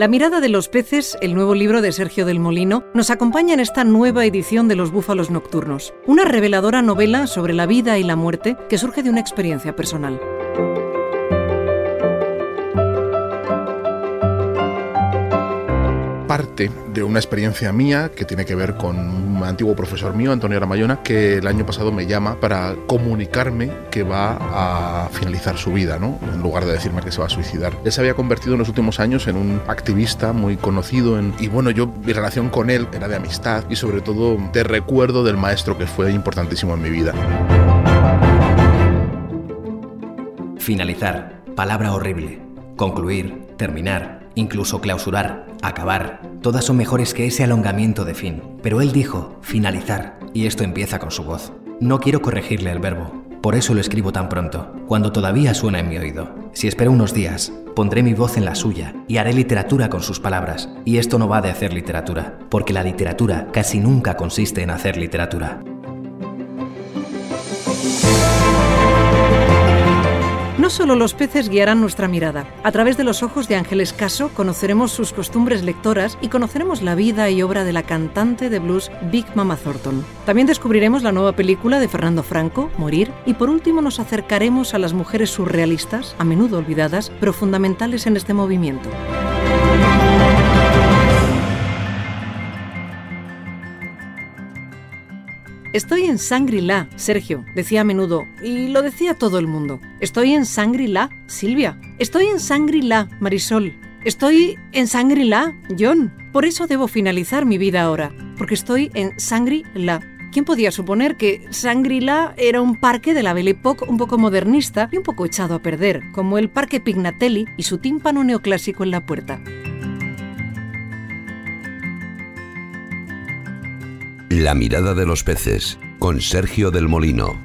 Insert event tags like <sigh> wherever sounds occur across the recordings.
La mirada de los peces, el nuevo libro de Sergio del Molino, nos acompaña en esta nueva edición de Los Búfalos Nocturnos, una reveladora novela sobre la vida y la muerte que surge de una experiencia personal. Parte de una experiencia mía que tiene que ver con un antiguo profesor mío, Antonio Aramayona, que el año pasado me llama para comunicarme que va a finalizar su vida, ¿no? En lugar de decirme que se va a suicidar. Él se había convertido en los últimos años en un activista muy conocido en, y bueno, yo mi relación con él era de amistad y sobre todo de recuerdo del maestro que fue importantísimo en mi vida. Finalizar, palabra horrible. Concluir, terminar, incluso clausurar, acabar. Todas son mejores que ese alongamiento de fin. Pero él dijo finalizar, y esto empieza con su voz. No quiero corregirle el verbo, por eso lo escribo tan pronto, cuando todavía suena en mi oído. Si espero unos días, pondré mi voz en la suya y haré literatura con sus palabras. Y esto no va de hacer literatura, porque la literatura casi nunca consiste en hacer literatura. No solo los peces guiarán nuestra mirada. A través de los ojos de Ángeles Caso conoceremos sus costumbres lectoras y conoceremos la vida y obra de la cantante de blues Big Mama Thornton. También descubriremos la nueva película de Fernando Franco, Morir, y por último nos acercaremos a las mujeres surrealistas, a menudo olvidadas, pero fundamentales en este movimiento. Estoy en Shangri-La, Sergio, decía a menudo, y lo decía todo el mundo. Estoy en Shangri-La, Silvia. Estoy en Shangri-La, Marisol. Estoy en Shangri-La, John. Por eso debo finalizar mi vida ahora, porque estoy en Shangri-La. ¿Quién podía suponer que Shangri-La era un parque de la Belle Époque un poco modernista y un poco echado a perder, como el Parque Pignatelli y su tímpano neoclásico en la puerta? La mirada de los peces, con Sergio del Molino.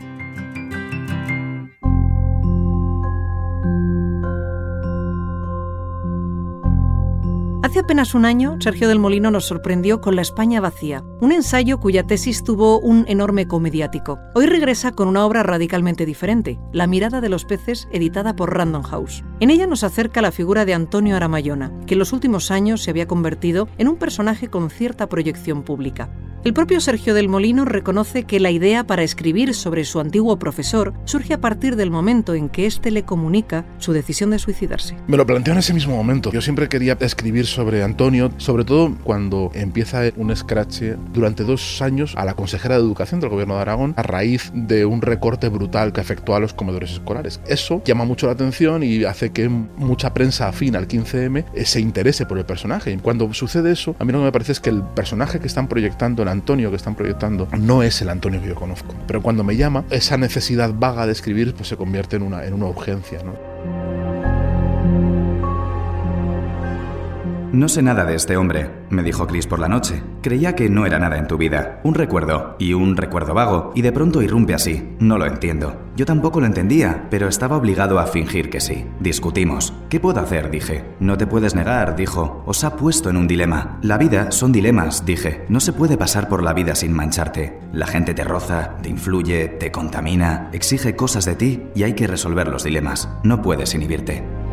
Hace apenas un año, Sergio del Molino nos sorprendió con La España vacía, un ensayo cuya tesis tuvo un enorme eco mediático. Hoy regresa con una obra radicalmente diferente, La mirada de los peces, editada por Random House. En ella nos acerca la figura de Antonio Aramayona, que en los últimos años se había convertido en un personaje con cierta proyección pública. El propio Sergio del Molino reconoce que la idea para escribir sobre su antiguo profesor surge a partir del momento en que éste le comunica su decisión de suicidarse. Me lo planteo en ese mismo momento. Yo siempre quería escribir sobre Antonio, sobre todo cuando empieza un escrache durante dos años a la consejera de Educación del Gobierno de Aragón a raíz de un recorte brutal que afectó a los comedores escolares. Eso llama mucho la atención y hace que mucha prensa afín al 15M se interese por el personaje. Y cuando sucede eso, a mí lo que me parece es que el personaje que están proyectando en Antonio que están proyectando no es el Antonio que yo conozco. Pero cuando me llama, esa necesidad vaga de escribir pues se convierte en una, en una urgencia. ¿no? No sé nada de este hombre, me dijo Chris por la noche. Creía que no era nada en tu vida, un recuerdo, y un recuerdo vago, y de pronto irrumpe así. No lo entiendo. Yo tampoco lo entendía, pero estaba obligado a fingir que sí. Discutimos. ¿Qué puedo hacer? dije. No te puedes negar, dijo. Os ha puesto en un dilema. La vida son dilemas, dije. No se puede pasar por la vida sin mancharte. La gente te roza, te influye, te contamina, exige cosas de ti y hay que resolver los dilemas. No puedes inhibirte.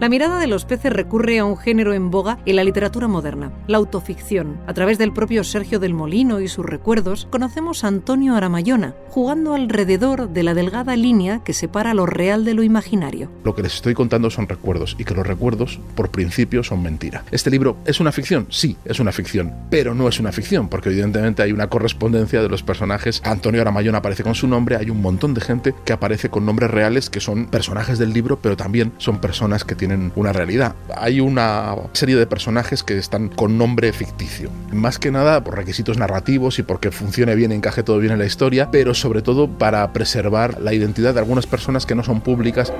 La mirada de los peces recurre a un género en boga en la literatura moderna, la autoficción. A través del propio Sergio del Molino y sus recuerdos, conocemos a Antonio Aramayona, jugando alrededor de la delgada línea que separa lo real de lo imaginario. Lo que les estoy contando son recuerdos y que los recuerdos, por principio, son mentira. ¿Este libro es una ficción? Sí, es una ficción, pero no es una ficción, porque evidentemente hay una correspondencia de los personajes. Antonio Aramayona aparece con su nombre, hay un montón de gente que aparece con nombres reales que son personajes del libro, pero también son personas que tienen una realidad. Hay una serie de personajes que están con nombre ficticio. Más que nada por requisitos narrativos y porque funcione bien, encaje todo bien en la historia, pero sobre todo para preservar la identidad de algunas personas que no son públicas.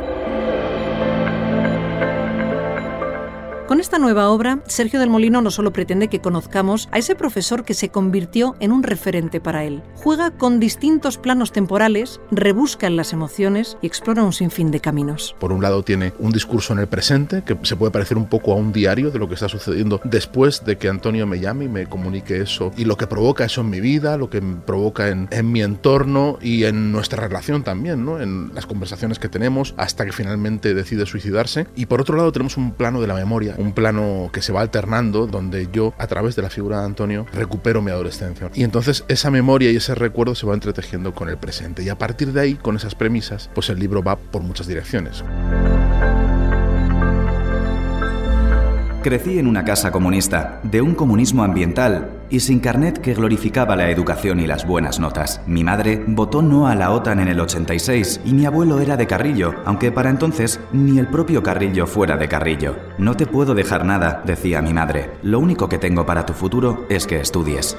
Esta nueva obra, Sergio del Molino no solo pretende que conozcamos a ese profesor que se convirtió en un referente para él, juega con distintos planos temporales, rebusca en las emociones y explora un sinfín de caminos. Por un lado tiene un discurso en el presente que se puede parecer un poco a un diario de lo que está sucediendo después de que Antonio me llame y me comunique eso y lo que provoca eso en mi vida, lo que provoca en, en mi entorno y en nuestra relación también, ¿no? en las conversaciones que tenemos hasta que finalmente decide suicidarse. Y por otro lado tenemos un plano de la memoria, un plano que se va alternando donde yo a través de la figura de Antonio recupero mi adolescencia. Y entonces esa memoria y ese recuerdo se va entretejiendo con el presente. Y a partir de ahí, con esas premisas, pues el libro va por muchas direcciones. Crecí en una casa comunista, de un comunismo ambiental y sin carnet que glorificaba la educación y las buenas notas. Mi madre votó no a la OTAN en el 86 y mi abuelo era de Carrillo, aunque para entonces ni el propio Carrillo fuera de Carrillo. No te puedo dejar nada, decía mi madre. Lo único que tengo para tu futuro es que estudies.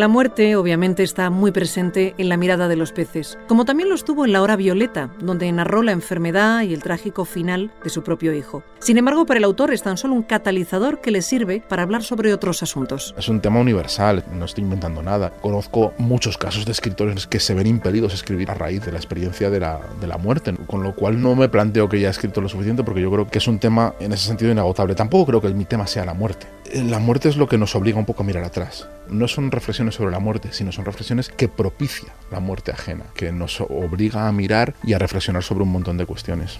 La muerte, obviamente, está muy presente en la mirada de los peces, como también lo estuvo en La Hora Violeta, donde narró la enfermedad y el trágico final de su propio hijo. Sin embargo, para el autor es tan solo un catalizador que le sirve para hablar sobre otros asuntos. Es un tema universal, no estoy inventando nada. Conozco muchos casos de escritores que se ven impedidos a escribir a raíz de la experiencia de la, de la muerte, con lo cual no me planteo que haya escrito lo suficiente porque yo creo que es un tema en ese sentido inagotable. Tampoco creo que mi tema sea la muerte. La muerte es lo que nos obliga un poco a mirar atrás. No son sobre la muerte, sino son reflexiones que propicia la muerte ajena, que nos obliga a mirar y a reflexionar sobre un montón de cuestiones.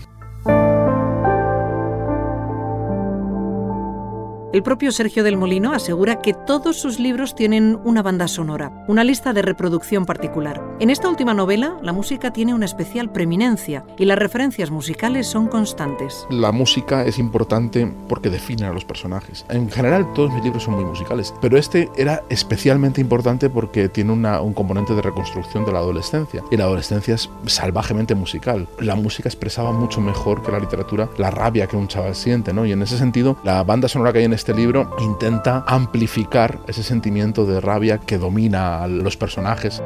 El propio Sergio del Molino asegura que todos sus libros tienen una banda sonora, una lista de reproducción particular. En esta última novela, la música tiene una especial preeminencia y las referencias musicales son constantes. La música es importante porque define a los personajes. En general, todos mis libros son muy musicales, pero este era especialmente importante porque tiene un componente de reconstrucción de la adolescencia. Y la adolescencia es salvajemente musical. La música expresaba mucho mejor que la literatura la rabia que un chaval siente, ¿no? Y en ese sentido, la banda sonora que hay en este libro intenta amplificar ese sentimiento de rabia que domina a los personajes.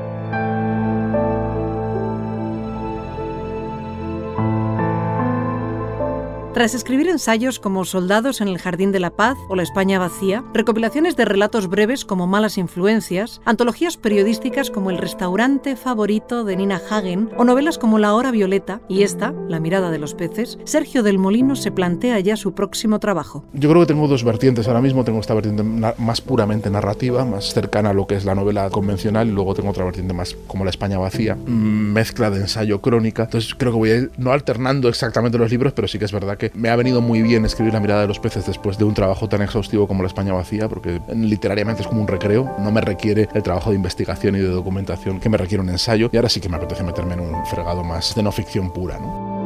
Tras escribir ensayos como Soldados en el Jardín de la Paz o La España vacía, recopilaciones de relatos breves como Malas influencias, antologías periodísticas como El restaurante favorito de Nina Hagen o novelas como La hora violeta y esta, La mirada de los peces, Sergio del Molino se plantea ya su próximo trabajo. Yo creo que tengo dos vertientes ahora mismo, tengo esta vertiente más puramente narrativa, más cercana a lo que es la novela convencional y luego tengo otra vertiente más como La España vacía, mezcla de ensayo crónica. Entonces creo que voy a ir no alternando exactamente los libros, pero sí que es verdad que me ha venido muy bien escribir La mirada de los peces después de un trabajo tan exhaustivo como La España vacía, porque literariamente es como un recreo, no me requiere el trabajo de investigación y de documentación que me requiere un ensayo, y ahora sí que me apetece meterme en un fregado más de no ficción pura. ¿no?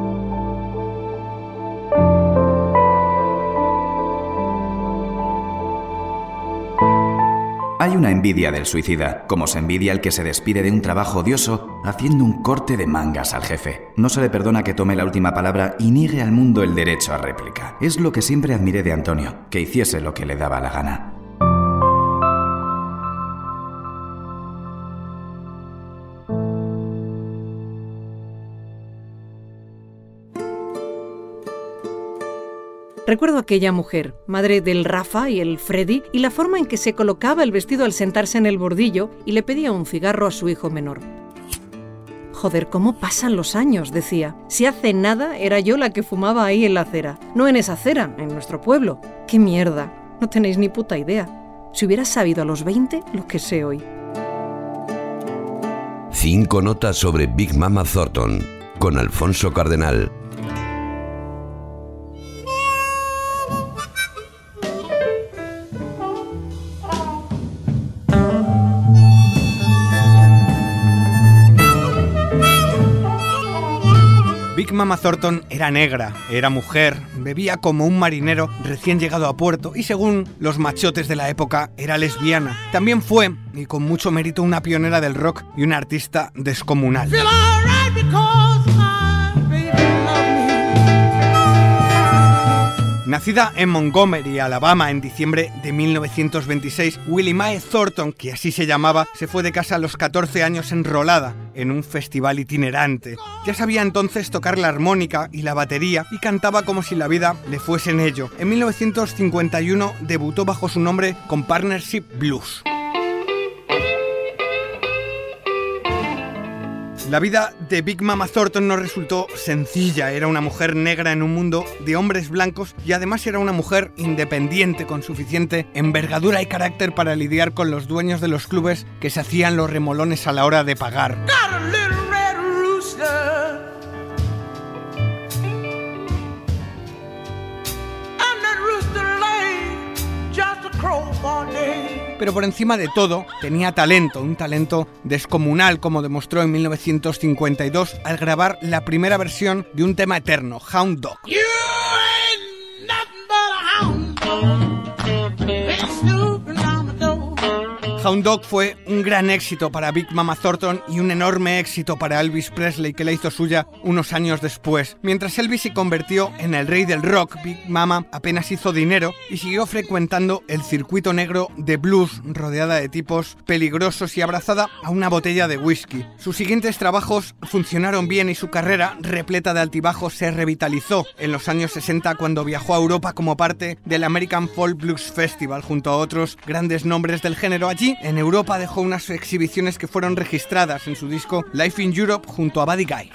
Hay una envidia del suicida, como se envidia el que se despide de un trabajo odioso haciendo un corte de mangas al jefe. No se le perdona que tome la última palabra y niegue al mundo el derecho a réplica. Es lo que siempre admiré de Antonio, que hiciese lo que le daba la gana. Recuerdo aquella mujer, madre del Rafa y el Freddy, y la forma en que se colocaba el vestido al sentarse en el bordillo y le pedía un cigarro a su hijo menor. Joder, ¿cómo pasan los años? decía. Si hace nada era yo la que fumaba ahí en la acera. No en esa acera, en nuestro pueblo. ¡Qué mierda! No tenéis ni puta idea. Si hubiera sabido a los 20 lo que sé hoy. Cinco notas sobre Big Mama Thornton con Alfonso Cardenal. Mama Thornton era negra, era mujer, bebía como un marinero recién llegado a puerto y según los machotes de la época era lesbiana. También fue, y con mucho mérito, una pionera del rock y una artista descomunal. Nacida en Montgomery, Alabama, en diciembre de 1926, Willie Mae Thornton, que así se llamaba, se fue de casa a los 14 años enrolada en un festival itinerante. Ya sabía entonces tocar la armónica y la batería y cantaba como si la vida le fuese en ello. En 1951 debutó bajo su nombre con Partnership Blues. La vida de Big Mama Thornton no resultó sencilla. Era una mujer negra en un mundo de hombres blancos y además era una mujer independiente con suficiente envergadura y carácter para lidiar con los dueños de los clubes que se hacían los remolones a la hora de pagar. Pero por encima de todo, tenía talento, un talento descomunal, como demostró en 1952 al grabar la primera versión de un tema eterno, Hound Dog. Hound Dog fue un gran éxito para Big Mama Thornton y un enorme éxito para Elvis Presley que la hizo suya unos años después. Mientras Elvis se convirtió en el rey del rock, Big Mama apenas hizo dinero y siguió frecuentando el circuito negro de blues rodeada de tipos peligrosos y abrazada a una botella de whisky. Sus siguientes trabajos funcionaron bien y su carrera, repleta de altibajos, se revitalizó en los años 60 cuando viajó a Europa como parte del American Folk Blues Festival junto a otros grandes nombres del género allí en Europa dejó unas exhibiciones que fueron registradas en su disco Life in Europe junto a Buddy Guy.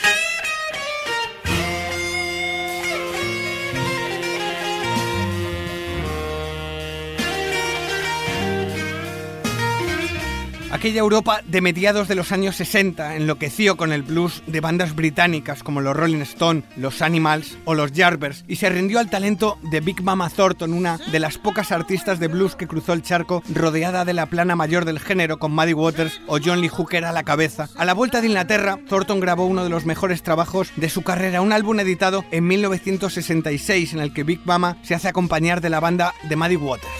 Aquella Europa de mediados de los años 60 enloqueció con el blues de bandas británicas como los Rolling Stone, los Animals o los Yardbirds y se rindió al talento de Big Mama Thornton, una de las pocas artistas de blues que cruzó el charco rodeada de la plana mayor del género con Muddy Waters o John Lee Hooker a la cabeza. A la vuelta de Inglaterra, Thornton grabó uno de los mejores trabajos de su carrera, un álbum editado en 1966 en el que Big Mama se hace acompañar de la banda de Muddy Waters.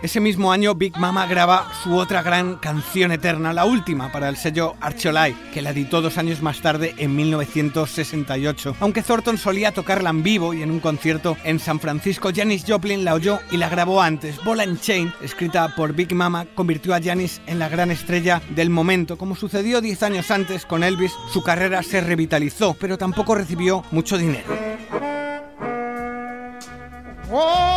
Ese mismo año Big Mama graba su otra gran canción eterna, la última para el sello Archolai, que la editó dos años más tarde en 1968. Aunque Thornton solía tocarla en vivo y en un concierto en San Francisco, Janis Joplin la oyó y la grabó antes. Ball and Chain, escrita por Big Mama, convirtió a Janis en la gran estrella del momento. Como sucedió 10 años antes con Elvis, su carrera se revitalizó, pero tampoco recibió mucho dinero. Oh,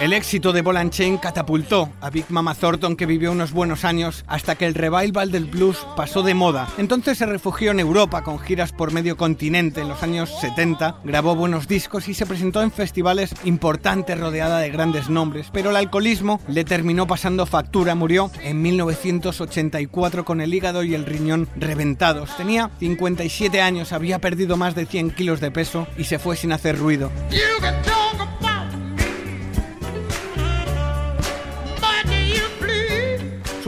El éxito de Chain catapultó a Big Mama Thornton que vivió unos buenos años hasta que el revival del blues pasó de moda. Entonces se refugió en Europa con giras por medio continente en los años 70, grabó buenos discos y se presentó en festivales importantes rodeada de grandes nombres, pero el alcoholismo le terminó pasando factura, murió en 1984 con el hígado y el riñón reventados. Tenía 57 años, había perdido más de 100 kilos de peso y se fue sin hacer ruido.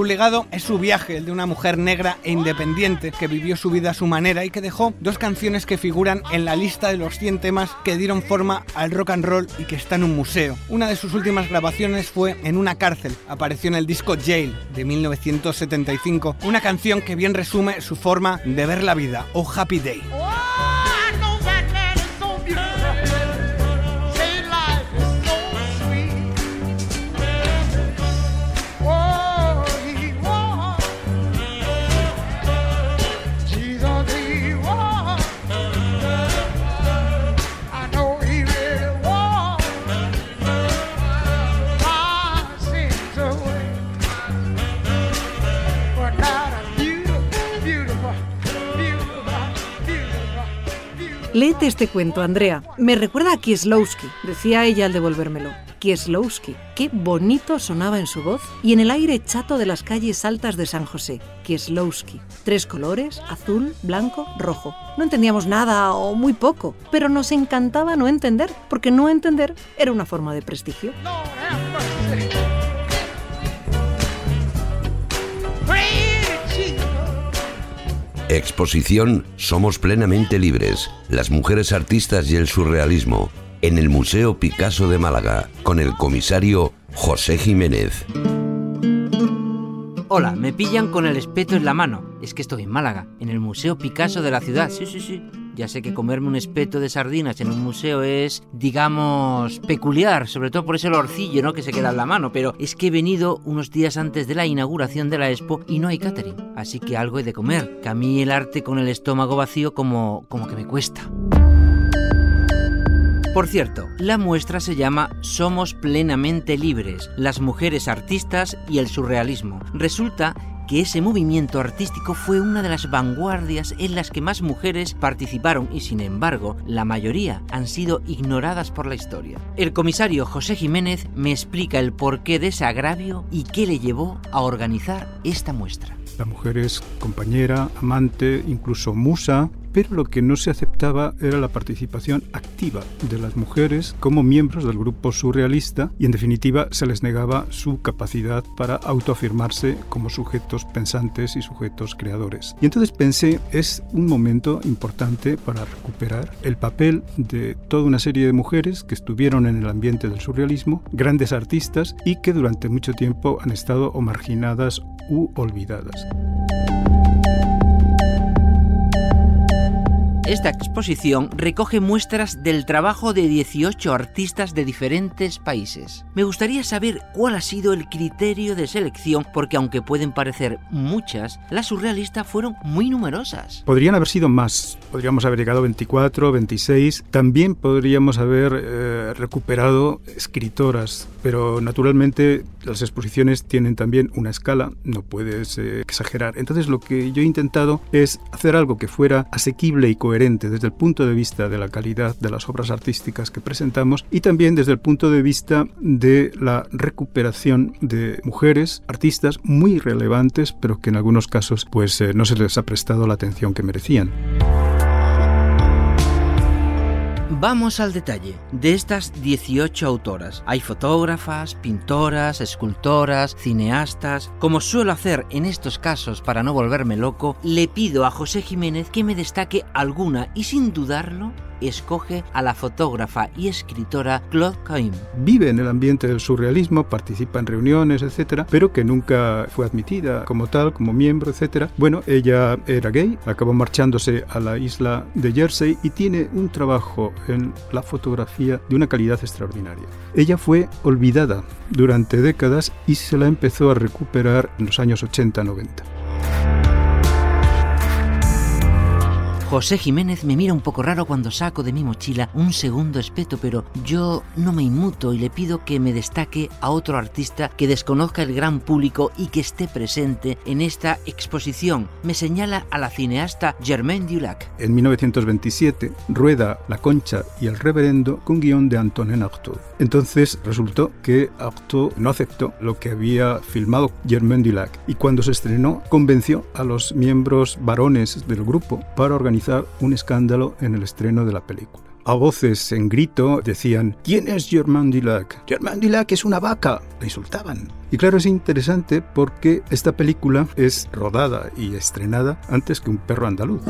Su legado es su viaje, el de una mujer negra e independiente que vivió su vida a su manera y que dejó dos canciones que figuran en la lista de los 100 temas que dieron forma al rock and roll y que está en un museo. Una de sus últimas grabaciones fue en una cárcel. Apareció en el disco Jail de 1975, una canción que bien resume su forma de ver la vida, Oh Happy Day. Léete este cuento, Andrea. Me recuerda a Kieslowski, decía ella al devolvérmelo. Kieslowski, qué bonito sonaba en su voz y en el aire chato de las calles altas de San José. Kieslowski. Tres colores, azul, blanco, rojo. No entendíamos nada o muy poco, pero nos encantaba no entender, porque no entender era una forma de prestigio. Exposición Somos plenamente libres, las mujeres artistas y el surrealismo, en el Museo Picasso de Málaga, con el comisario José Jiménez. Hola, me pillan con el espeto en la mano. Es que estoy en Málaga, en el Museo Picasso de la ciudad. Sí, sí, sí. Ya sé que comerme un espeto de sardinas en un museo es, digamos, peculiar, sobre todo por ese olorcillo, ¿no? Que se queda en la mano. Pero es que he venido unos días antes de la inauguración de la expo y no hay catering. Así que algo he de comer. Que a mí el arte con el estómago vacío como, como que me cuesta. Por cierto, la muestra se llama Somos plenamente libres, las mujeres artistas y el surrealismo. Resulta que ese movimiento artístico fue una de las vanguardias en las que más mujeres participaron y sin embargo la mayoría han sido ignoradas por la historia. El comisario José Jiménez me explica el porqué de ese agravio y qué le llevó a organizar esta muestra. La mujer es compañera, amante, incluso musa, pero lo que no se aceptaba era la participación activa de las mujeres como miembros del grupo surrealista y en definitiva se les negaba su capacidad para autoafirmarse como sujetos pensantes y sujetos creadores. Y entonces pensé, es un momento importante para recuperar el papel de toda una serie de mujeres que estuvieron en el ambiente del surrealismo, grandes artistas y que durante mucho tiempo han estado o marginadas u olvidadas. Esta exposición recoge muestras del trabajo de 18 artistas de diferentes países. Me gustaría saber cuál ha sido el criterio de selección porque aunque pueden parecer muchas, las surrealistas fueron muy numerosas. Podrían haber sido más, podríamos haber llegado a 24, 26, también podríamos haber eh, recuperado escritoras, pero naturalmente las exposiciones tienen también una escala, no puedes eh, exagerar. Entonces lo que yo he intentado es hacer algo que fuera asequible y coherente desde el punto de vista de la calidad de las obras artísticas que presentamos y también desde el punto de vista de la recuperación de mujeres artistas muy relevantes, pero que en algunos casos pues eh, no se les ha prestado la atención que merecían. Vamos al detalle. De estas 18 autoras, hay fotógrafas, pintoras, escultoras, cineastas. Como suelo hacer en estos casos para no volverme loco, le pido a José Jiménez que me destaque alguna y sin dudarlo escoge a la fotógrafa y escritora Claude Caim. Vive en el ambiente del surrealismo, participa en reuniones, etcétera, pero que nunca fue admitida como tal, como miembro, etcétera. Bueno, ella era gay, acabó marchándose a la isla de Jersey y tiene un trabajo en la fotografía de una calidad extraordinaria. Ella fue olvidada durante décadas y se la empezó a recuperar en los años 80-90. José Jiménez me mira un poco raro cuando saco de mi mochila un segundo espeto, pero yo no me inmuto y le pido que me destaque a otro artista que desconozca el gran público y que esté presente en esta exposición. Me señala a la cineasta Germaine Dulac. En 1927 rueda La Concha y el Reverendo con guion de Antonin Artaud. Entonces resultó que Artaud no aceptó lo que había filmado Germaine Dulac y cuando se estrenó convenció a los miembros varones del grupo para organizar un escándalo en el estreno de la película. A voces en grito decían, ¿quién es Germain Dulac? Germain Dulac es una vaca. Le insultaban. Y claro, es interesante porque esta película es rodada y estrenada antes que un perro andaluz.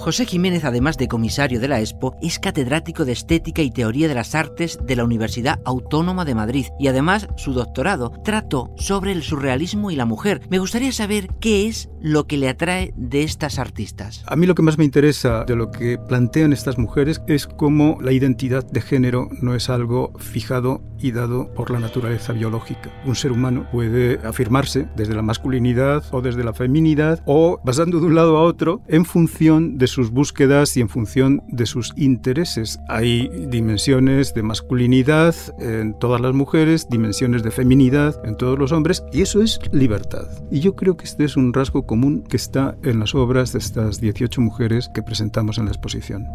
José Jiménez, además de comisario de la Expo, es catedrático de Estética y Teoría de las Artes de la Universidad Autónoma de Madrid y además su doctorado trató sobre el surrealismo y la mujer. Me gustaría saber qué es lo que le atrae de estas artistas. A mí lo que más me interesa de lo que plantean estas mujeres es cómo la identidad de género no es algo fijado y dado por la naturaleza biológica. Un ser humano puede afirmarse desde la masculinidad o desde la feminidad o pasando de un lado a otro en función de sus búsquedas y en función de sus intereses. Hay dimensiones de masculinidad en todas las mujeres, dimensiones de feminidad en todos los hombres, y eso es libertad. Y yo creo que este es un rasgo común que está en las obras de estas 18 mujeres que presentamos en la exposición.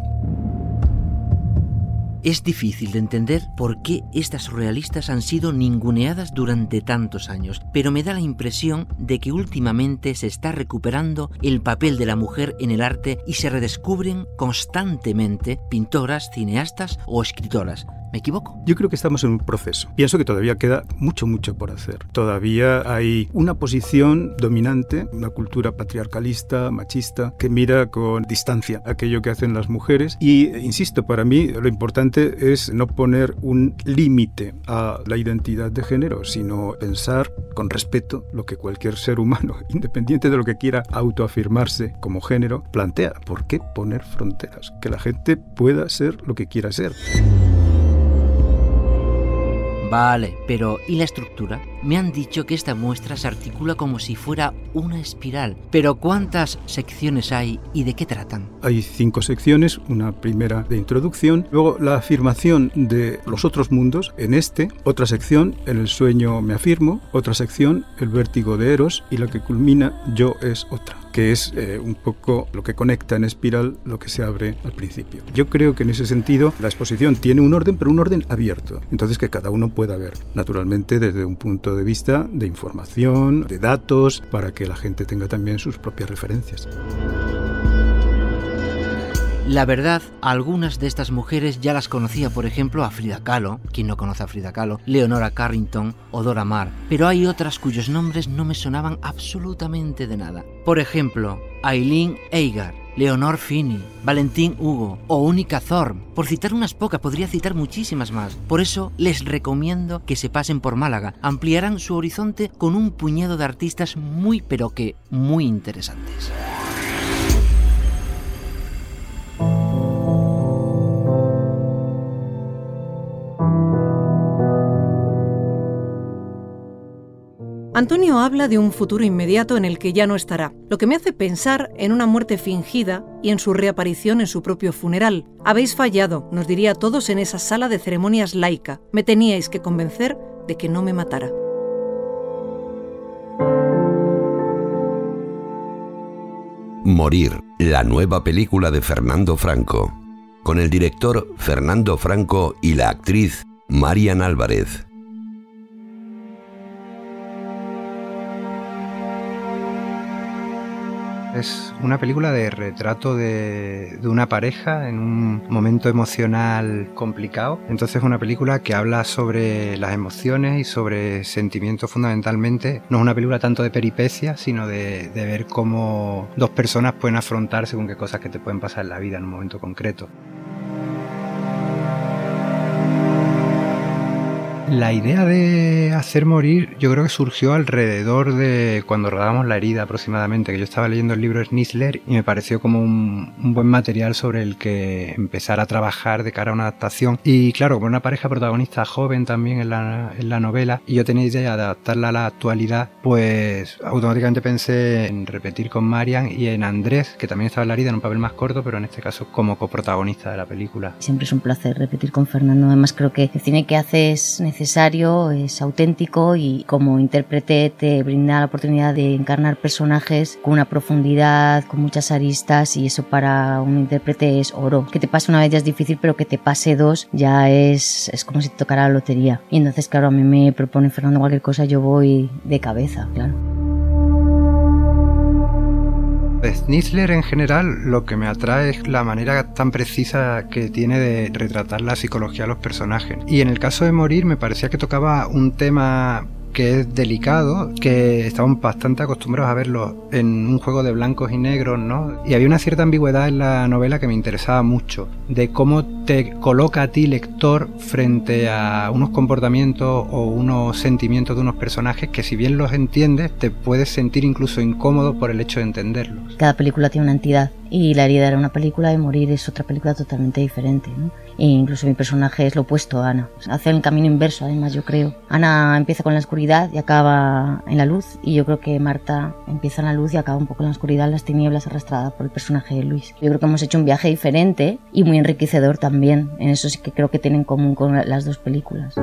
Es difícil de entender por qué estas surrealistas han sido ninguneadas durante tantos años, pero me da la impresión de que últimamente se está recuperando el papel de la mujer en el arte y se redescubren constantemente pintoras, cineastas o escritoras. ¿Me equivoco? Yo creo que estamos en un proceso. Pienso que todavía queda mucho, mucho por hacer. Todavía hay una posición dominante, una cultura patriarcalista, machista, que mira con distancia aquello que hacen las mujeres. Y, insisto, para mí lo importante es no poner un límite a la identidad de género, sino pensar con respeto lo que cualquier ser humano, <laughs> independiente de lo que quiera autoafirmarse como género, plantea. ¿Por qué poner fronteras? Que la gente pueda ser lo que quiera ser. Vale, pero ¿y la estructura? Me han dicho que esta muestra se articula como si fuera una espiral. Pero ¿cuántas secciones hay y de qué tratan? Hay cinco secciones, una primera de introducción, luego la afirmación de los otros mundos, en este, otra sección, en el sueño me afirmo, otra sección, el vértigo de Eros y la que culmina yo es otra que es eh, un poco lo que conecta en espiral lo que se abre al principio. Yo creo que en ese sentido la exposición tiene un orden, pero un orden abierto, entonces que cada uno pueda ver, naturalmente desde un punto de vista de información, de datos, para que la gente tenga también sus propias referencias. La verdad, algunas de estas mujeres ya las conocía, por ejemplo, a Frida Kahlo, quien no conoce a Frida Kahlo, Leonora Carrington o Dora Maar, pero hay otras cuyos nombres no me sonaban absolutamente de nada. Por ejemplo, Eileen Eigar, Leonor Fini, Valentín Hugo o Única Thorn. Por citar unas pocas, podría citar muchísimas más. Por eso les recomiendo que se pasen por Málaga. Ampliarán su horizonte con un puñado de artistas muy pero que muy interesantes. Antonio habla de un futuro inmediato en el que ya no estará, lo que me hace pensar en una muerte fingida y en su reaparición en su propio funeral. Habéis fallado, nos diría a todos en esa sala de ceremonias laica. Me teníais que convencer de que no me matara. Morir, la nueva película de Fernando Franco, con el director Fernando Franco y la actriz Marian Álvarez. Es una película de retrato de, una pareja en un momento emocional complicado. Entonces es una película que habla sobre las emociones y sobre sentimientos fundamentalmente. No es una película tanto de peripecia, sino de, de ver cómo dos personas pueden afrontar según qué cosas que te pueden pasar en la vida en un momento concreto. La idea de hacer morir yo creo que surgió alrededor de cuando rodamos La herida aproximadamente, que yo estaba leyendo el libro Schnitzler y me pareció como un, buen material sobre el que empezar a trabajar de cara a una adaptación. Y claro, como una pareja protagonista joven también en la, novela, y yo tenía idea de adaptarla a la actualidad, pues automáticamente pensé en repetir con Marian y en Andrés, que también estaba en La herida en un papel más corto, pero en este caso como coprotagonista de la película. Siempre es un placer repetir con Fernando, además creo que el cine que hace es necesario, es auténtico y como intérprete te brinda la oportunidad de encarnar personajes con una profundidad, con muchas aristas y eso para un intérprete es oro. Que te pase una vez ya es difícil, pero que te pase dos ya es, es como si te tocara la lotería. Y entonces, claro, a mí me propone Fernando cualquier cosa, yo voy de cabeza, claro. Schnitzler en general lo que me atrae es la manera tan precisa que tiene de retratar la psicología de los personajes. Y en el caso de Morir me parecía que tocaba un tema que es delicado, que estamos bastante acostumbrados a verlo en un juego de blancos y negros, ¿no? Y había una cierta ambigüedad en la novela que me interesaba mucho, de cómo te coloca a ti, lector, frente a unos comportamientos o unos sentimientos de unos personajes que si bien los entiendes, te puedes sentir incluso incómodo por el hecho de entenderlos. Cada película tiene una entidad y La herida era una película y Morir es otra película totalmente diferente. ¿no? E incluso mi personaje es lo opuesto a Ana. Hace el camino inverso, además, yo creo. Ana empieza con la oscuridad y acaba en la luz, y yo creo que Marta empieza en la luz y acaba un poco en la oscuridad, en las tinieblas, arrastrada por el personaje de Luis. Yo creo que hemos hecho un viaje diferente y muy enriquecedor también. En eso sí que creo que tienen en común con las dos películas.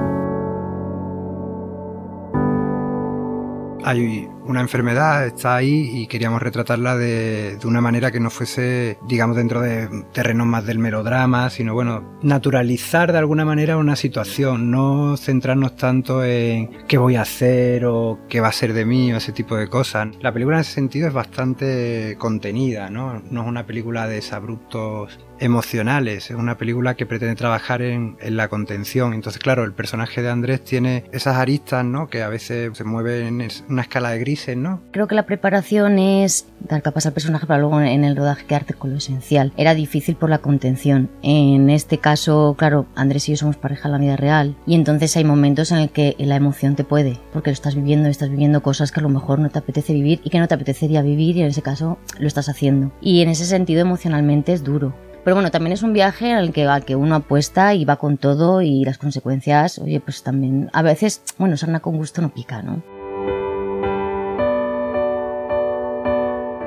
Hay una enfermedad, está ahí y queríamos retratarla de, de una manera que no fuese, digamos, dentro de terrenos más del melodrama, sino bueno, naturalizar de alguna manera una situación, no centrarnos tanto en qué voy a hacer o qué va a ser de mí o ese tipo de cosas. La película en ese sentido es bastante contenida, ¿no? No es una película de desabruptos emocionales, es una película que pretende trabajar en, en, la contención. Entonces, claro, el personaje de Andrés tiene esas aristas, ¿no? Que a veces se mueven en una escala de ¿no? Creo que la preparación es dar capas al personaje para luego en el rodaje quedarte con lo esencial. Era difícil por la contención. En este caso, claro, Andrés y yo somos pareja en la vida real y entonces hay momentos en el que la emoción te puede, porque lo estás viviendo, estás viviendo cosas que a lo mejor no te apetece vivir y que no te apetecería vivir y en ese caso lo estás haciendo. Y en ese sentido emocionalmente es duro. Pero bueno, también es un viaje el que, al que uno apuesta y va con todo y las consecuencias, oye, pues también, a veces, bueno, sarna con gusto no pica, ¿no?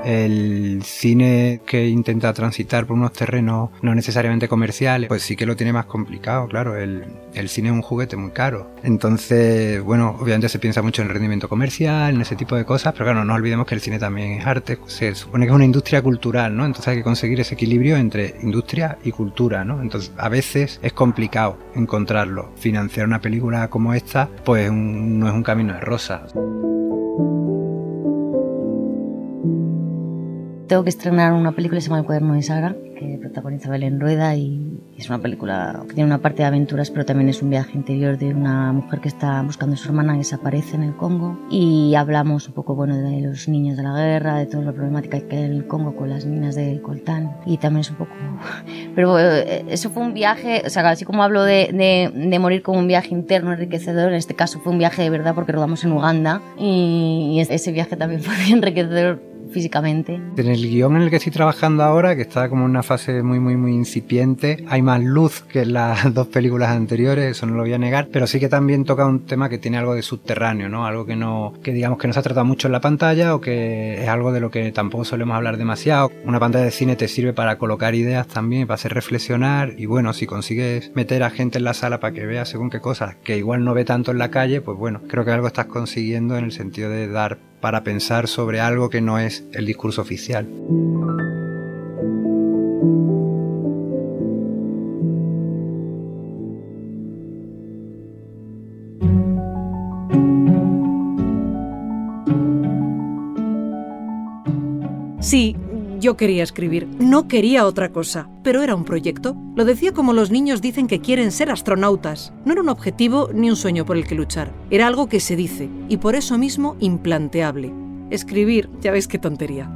El cine que intenta transitar por unos terrenos no necesariamente comerciales, pues sí que lo tiene más complicado, claro. El, cine es un juguete muy caro. Entonces, bueno, obviamente se piensa mucho en el rendimiento comercial, en ese tipo de cosas, pero claro, no olvidemos que el cine también es arte, se supone que es una industria cultural, ¿no? Entonces hay que conseguir ese equilibrio entre industria y cultura, ¿no? Entonces a veces es complicado encontrarlo. Financiar una película como esta, pues un, no es un camino de rosas. Tengo que estrenar una película que se llama El cuaderno de Sara, que protagoniza Belén Rueda y es una película que tiene una parte de aventuras, pero también es un viaje interior de una mujer que está buscando a su hermana que desaparece en el Congo. Y hablamos un poco bueno de los niños de la guerra, de toda la problemática que hay en el Congo con las minas de coltán y también es un poco... <laughs> Pero eso fue un viaje, o sea, así como hablo de, de, de morir como un viaje interno enriquecedor, en este caso fue un viaje de verdad porque rodamos en Uganda y ese viaje también <laughs> fue enriquecedor físicamente. En el guion en el que estoy trabajando ahora, que está como en una fase muy, muy, muy incipiente, hay más luz que en las <laughs> dos películas anteriores, eso no lo voy a negar, pero sí que también toca un tema que tiene algo de subterráneo, ¿no? Algo que no, que digamos que no se ha tratado mucho en la pantalla o que es algo de lo que tampoco solemos hablar demasiado. Una pantalla de cine te sirve para colocar ideas también, para hacer reflexionar y bueno, si consigues meter a gente en la sala para que vea según qué cosas que igual no ve tanto en la calle, pues bueno, creo que algo estás consiguiendo en el sentido de dar para pensar sobre algo que no es el discurso oficial. Yo quería escribir, no quería otra cosa, pero era un proyecto. Lo decía como los niños dicen que quieren ser astronautas. No era un objetivo ni un sueño por el que luchar, era algo que se dice y por eso mismo implanteable. Escribir, ya veis qué tontería.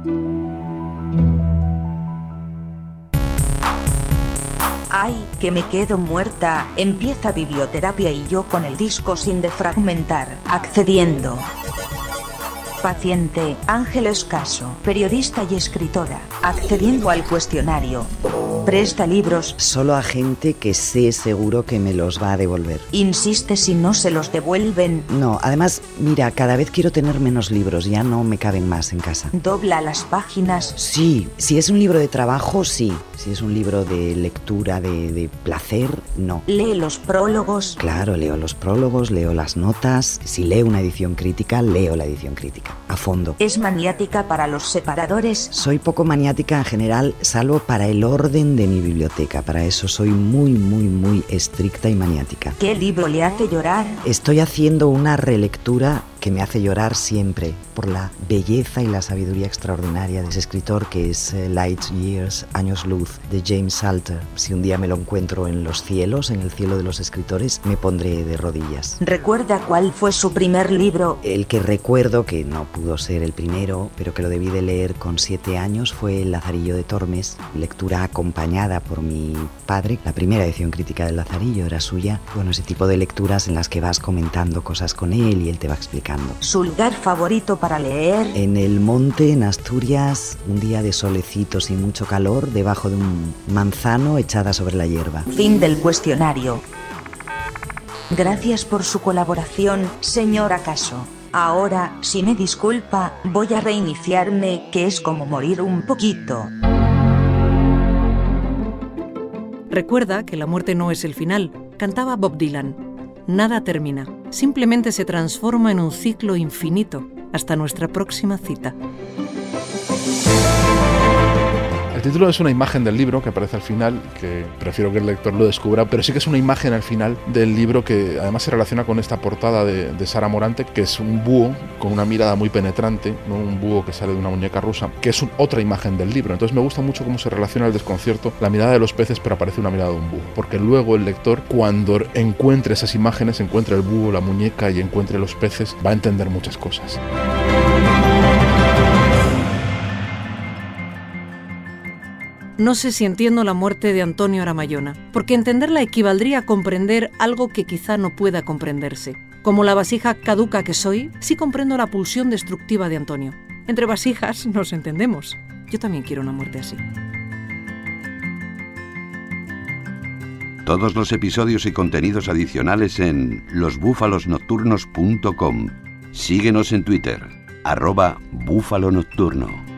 Ay, que me quedo muerta. Empieza biblioterapia y yo con el disco sin defragmentar, accediendo. Paciente, Ángel Escaso, periodista y escritora, accediendo al cuestionario. Presta libros. Solo a gente que sé seguro que me los va a devolver. Insiste si no se los devuelven. No, además, mira, cada vez quiero tener menos libros, ya no me caben más en casa. Dobla las páginas. Sí, si es un libro de trabajo, sí. Si es un libro de lectura, de, de placer, no. Lee los prólogos. Claro, leo los prólogos, leo las notas. Si leo una edición crítica, leo la edición crítica. A fondo. Es maniática para los separadores. Soy poco maniática en general, salvo para el orden de mi biblioteca. Para eso soy muy, muy, muy estricta y maniática. ¿Qué libro le hace llorar? Estoy haciendo una relectura que me hace llorar siempre por la belleza y la sabiduría extraordinaria de ese escritor que es Light Years, Años Luz, de James Salter. Si un día me lo encuentro en los cielos, en el cielo de los escritores, me pondré de rodillas. ¿Recuerda cuál fue su primer libro? El que recuerdo, que no pudo ser el primero, pero que lo debí de leer con siete años, fue El Lazarillo de Tormes, lectura acompañada por mi padre. La primera edición crítica del Lazarillo era suya. Bueno, ese tipo de lecturas en las que vas comentando cosas con él y él te va explicando ¿Su lugar favorito para leer? En el monte, en Asturias, un día de solecitos y mucho calor, debajo de un manzano echada sobre la hierba. Fin del cuestionario. Gracias por su colaboración, señor Acaso. Ahora, si me disculpa, voy a reiniciarme, que es como morir un poquito. Recuerda que la muerte no es el final, cantaba Bob Dylan. Nada termina, simplemente se transforma en un ciclo infinito. Hasta nuestra próxima cita. El título es una imagen del libro que aparece al final, que prefiero que el lector lo descubra, pero sí que es una imagen al final del libro que además se relaciona con esta portada de, Sara Morante, que es un búho con una mirada muy penetrante, ¿no? un búho que sale de una muñeca rusa, que es otra imagen del libro. Entonces me gusta mucho cómo se relaciona el desconcierto, la mirada de los peces, pero aparece una mirada de un búho, porque luego el lector, cuando encuentre esas imágenes, encuentre el búho, la muñeca y encuentre los peces, va a entender muchas cosas. No sé si entiendo la muerte de Antonio Aramayona, porque entenderla equivaldría a comprender algo que quizá no pueda comprenderse. Como la vasija caduca que soy, sí comprendo la pulsión destructiva de Antonio. Entre vasijas nos entendemos. Yo también quiero una muerte así. Todos los episodios y contenidos adicionales en losbúfalosnocturnos.com. Síguenos en Twitter, arroba búfalo nocturno.